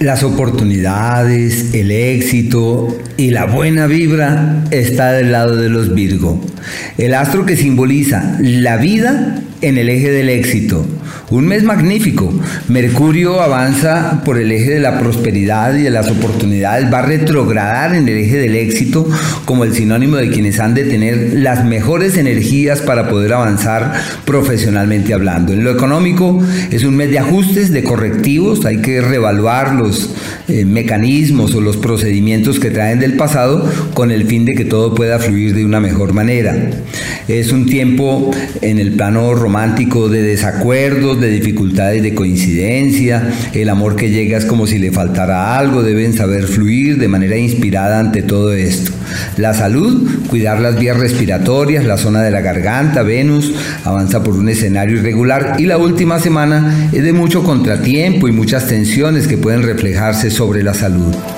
Las oportunidades, el éxito y la buena vibra está del lado de los Virgo. El astro que simboliza la vida en el eje del éxito. Un mes magnífico. Mercurio avanza por el eje de la prosperidad y de las oportunidades. Va a retrogradar en el eje del éxito como el sinónimo de quienes han de tener las mejores energías para poder avanzar profesionalmente hablando. En lo económico es un mes de ajustes, de correctivos. Hay que reevaluar eh, mecanismos o los procedimientos que traen del pasado con el fin de que todo pueda fluir de una mejor manera. Es un tiempo en el plano romántico de desacuerdos, de dificultades de coincidencia, el amor que llega es como si le faltara algo, deben saber fluir de manera inspirada ante todo esto. La salud, cuidar las vías respiratorias, la zona de la garganta, Venus, avanza por un escenario irregular y la última semana es de mucho contratiempo y muchas tensiones que pueden reflejarse sobre la salud.